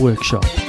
Workshop.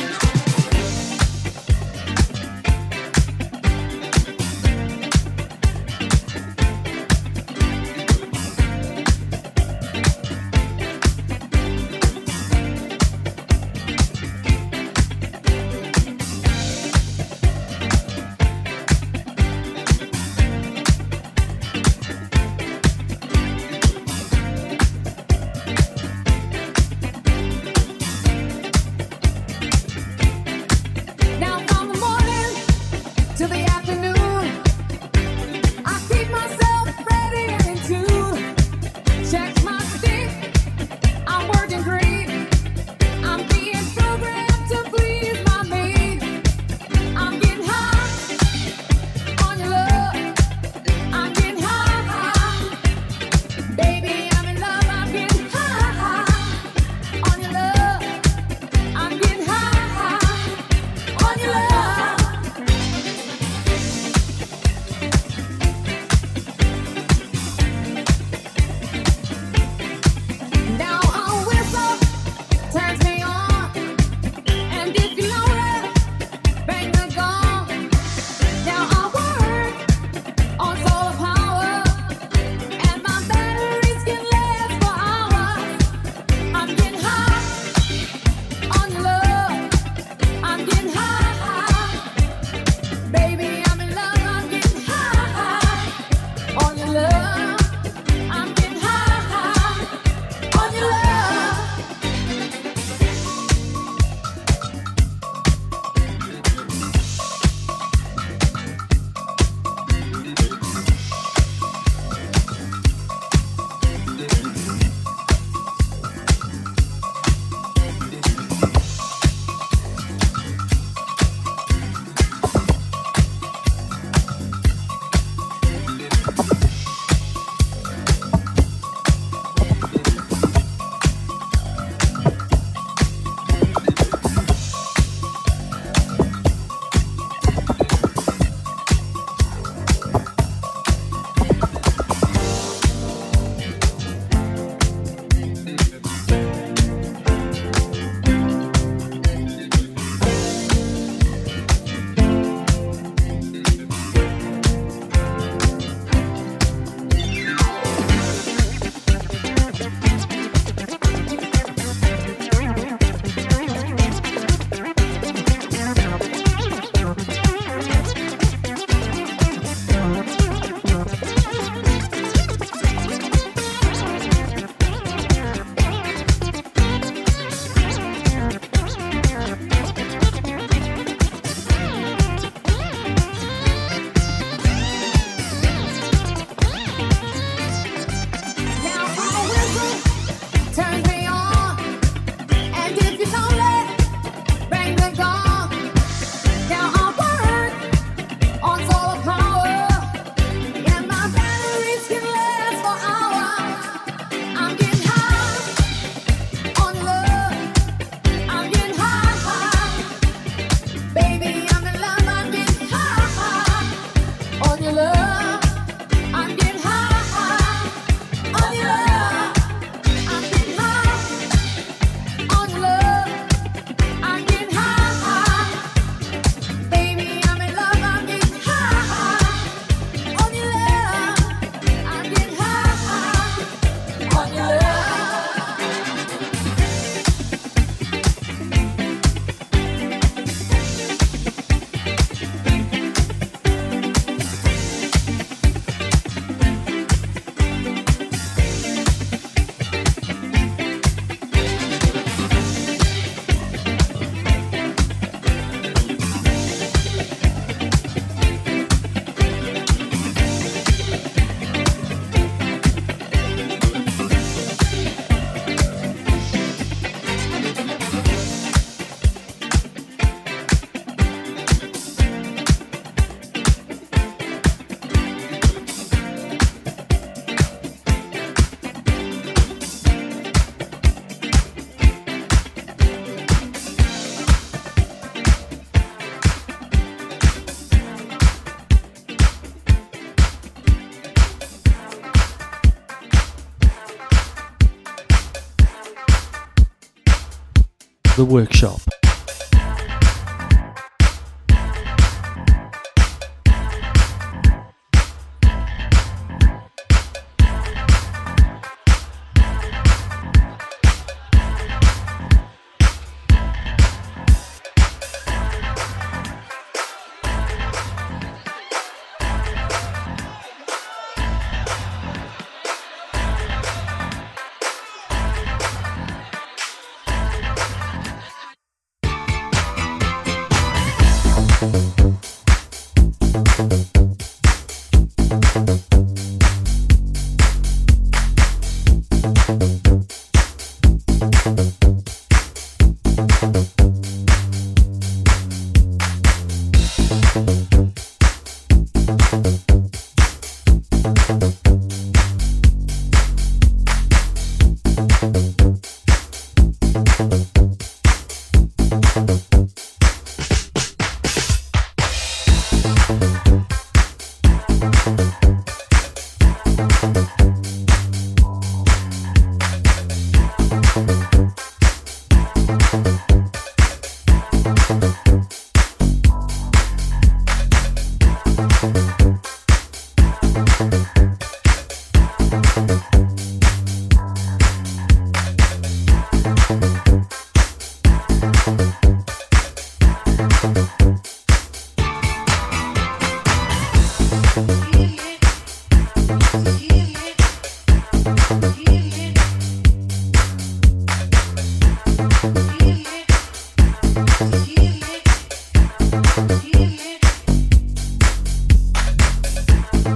The workshop.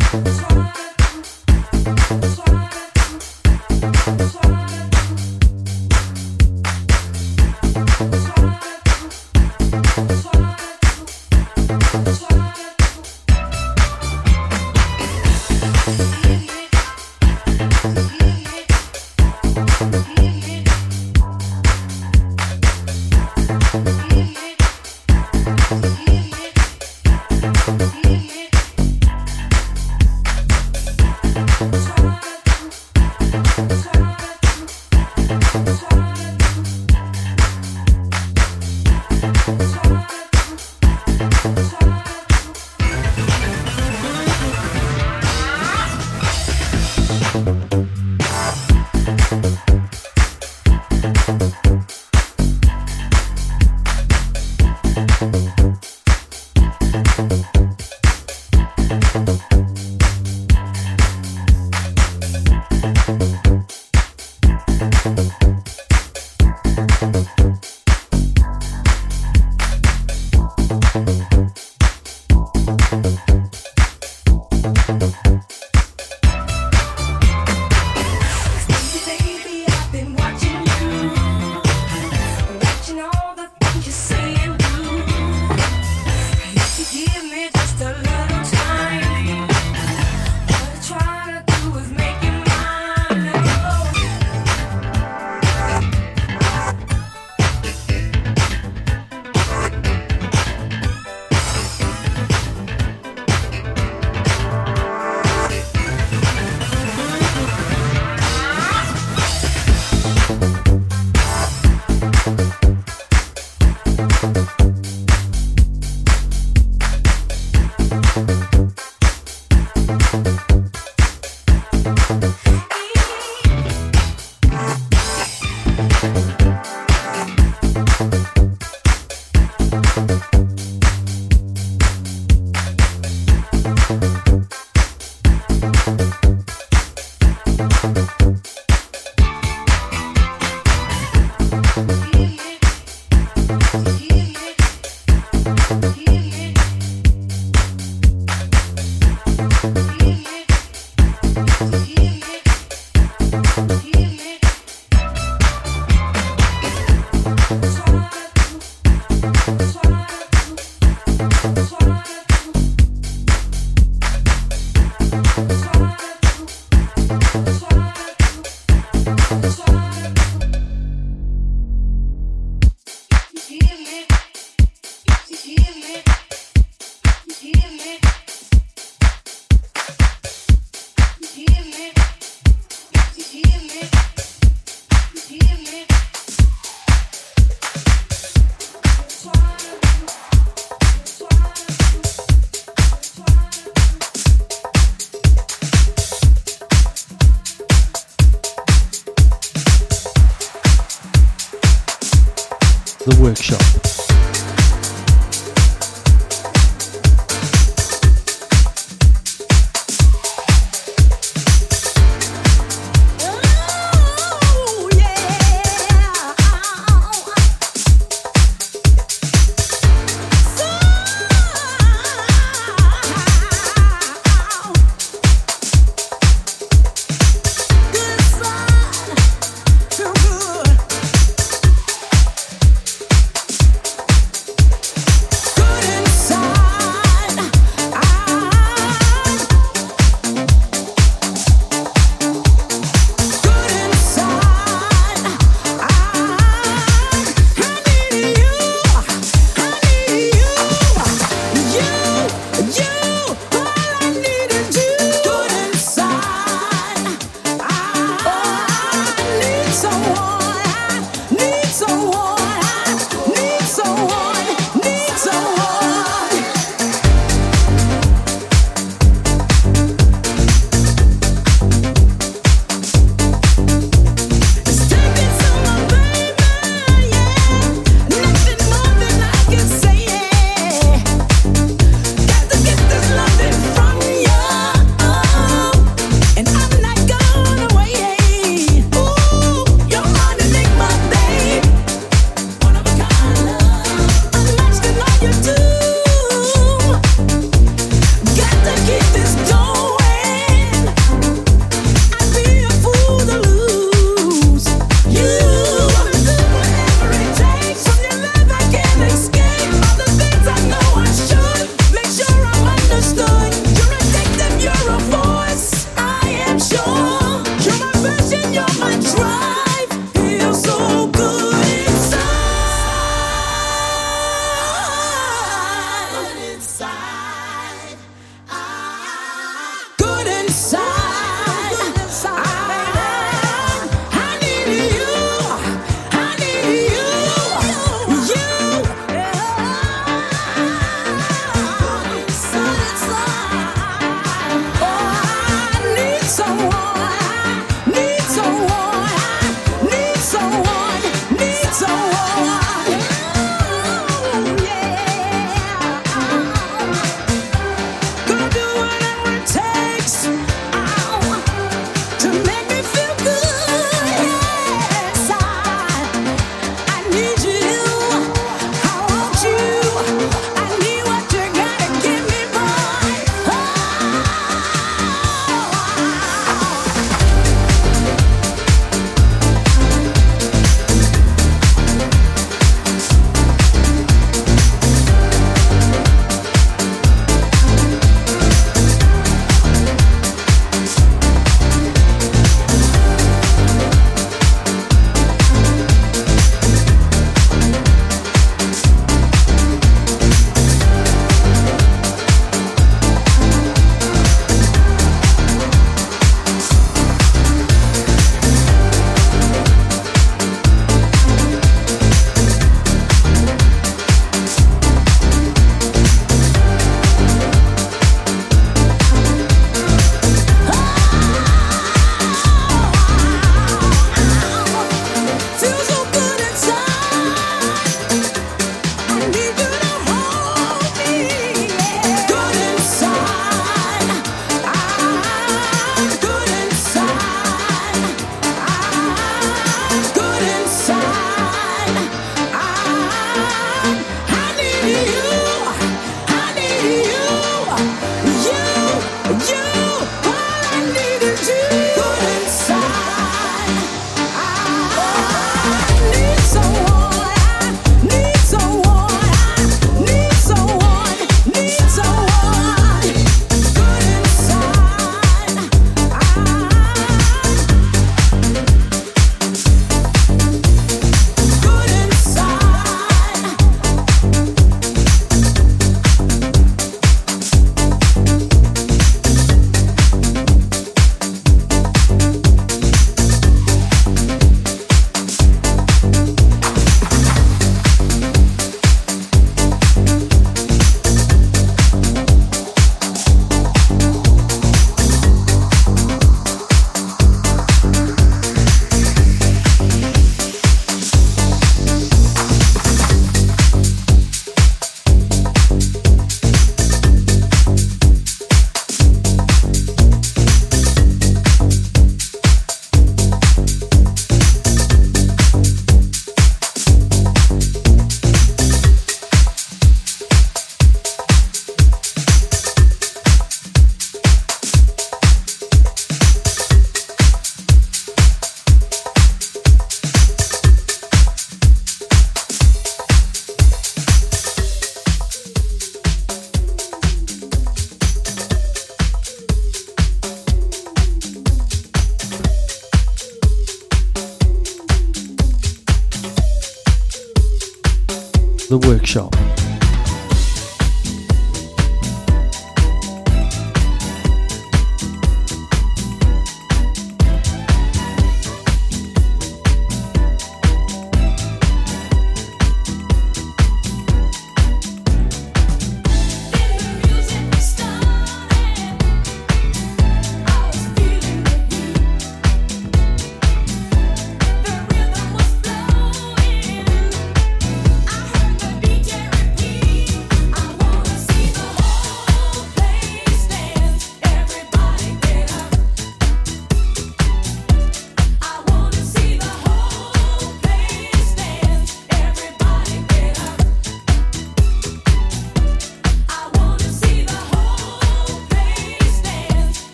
Try.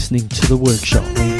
Listening to The Workshop.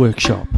Workshop.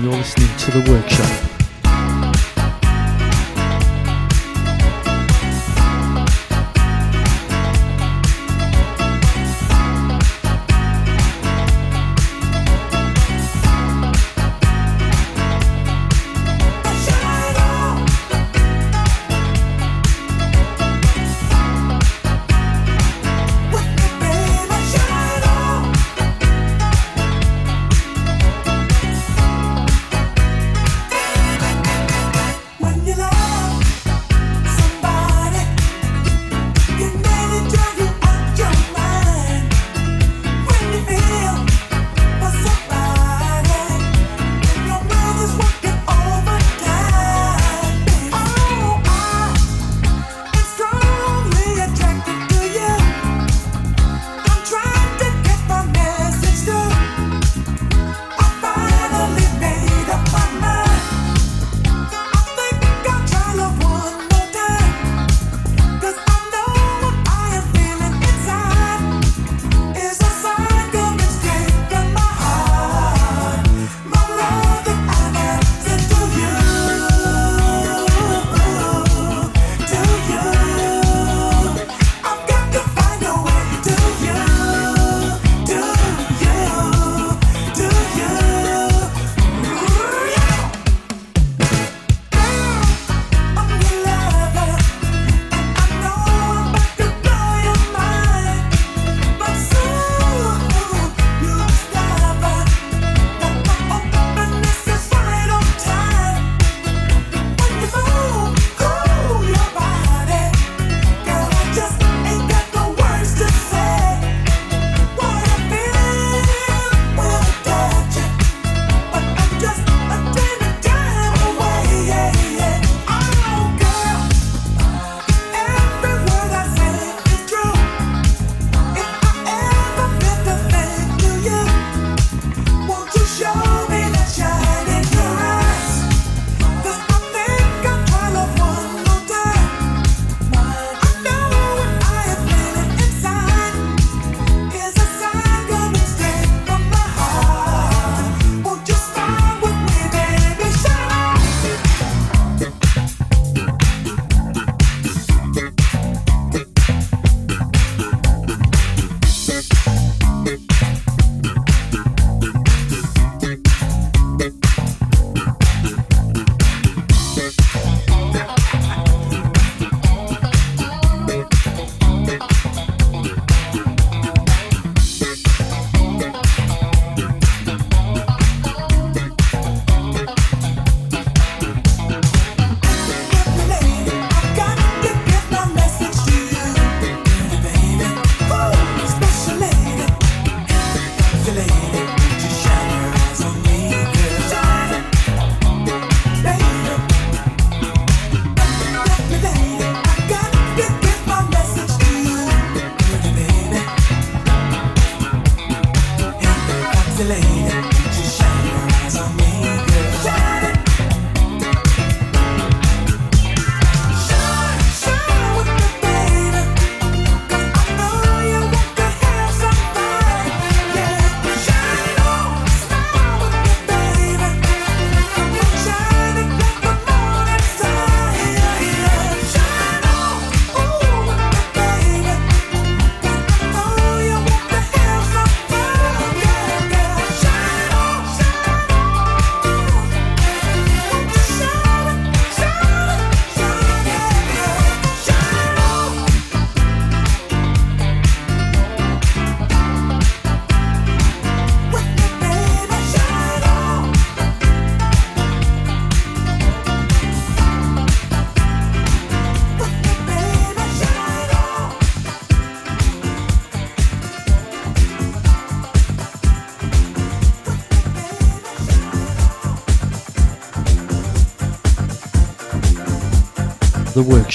and you're listening to The Workshop.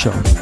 The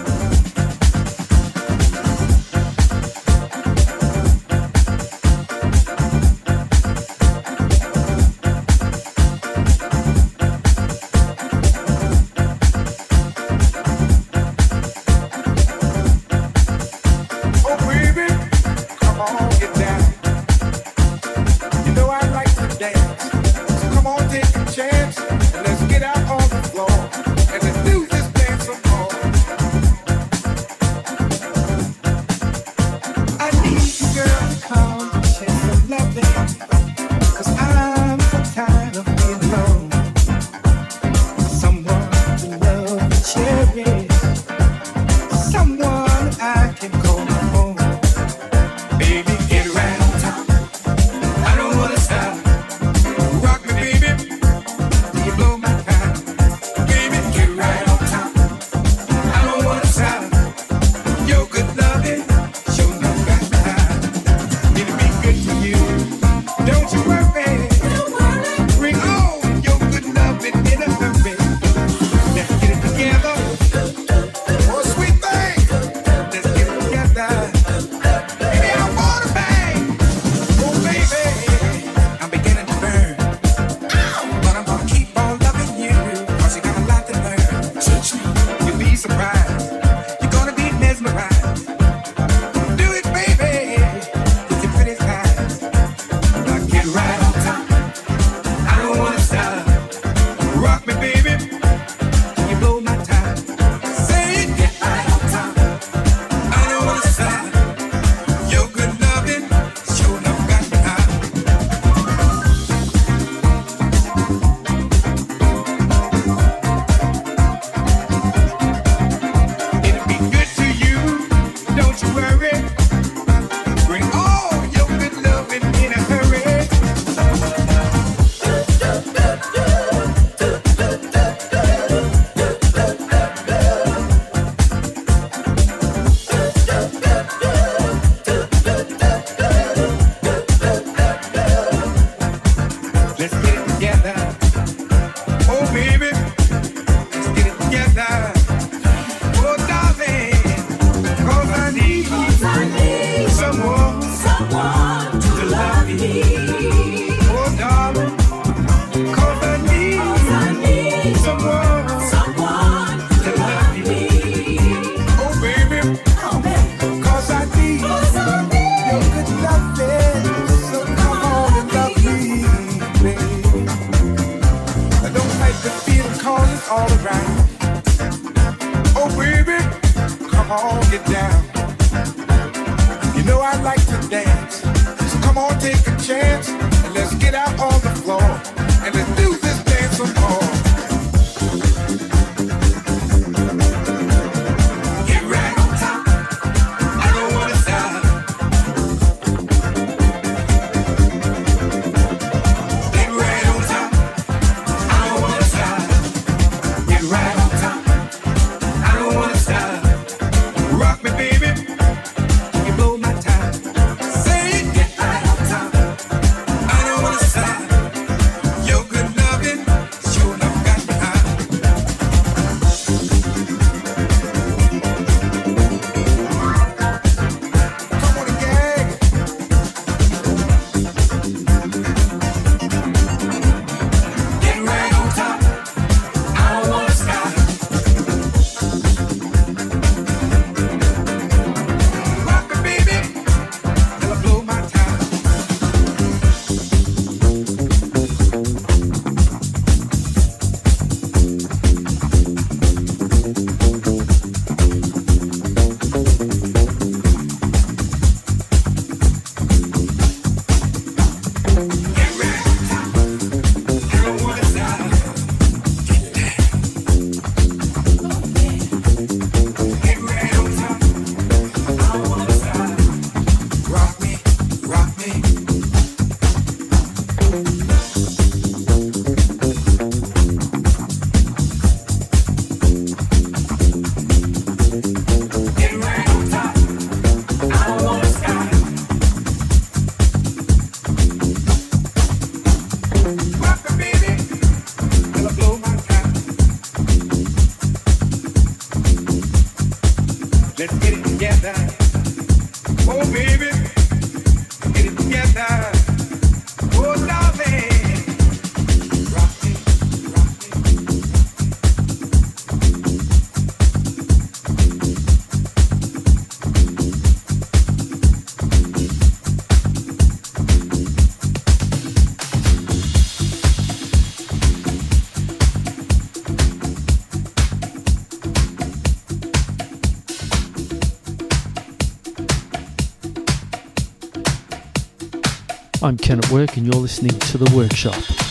At Work, and you're listening to The Workshop.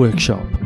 Workshop.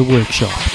The Workshop.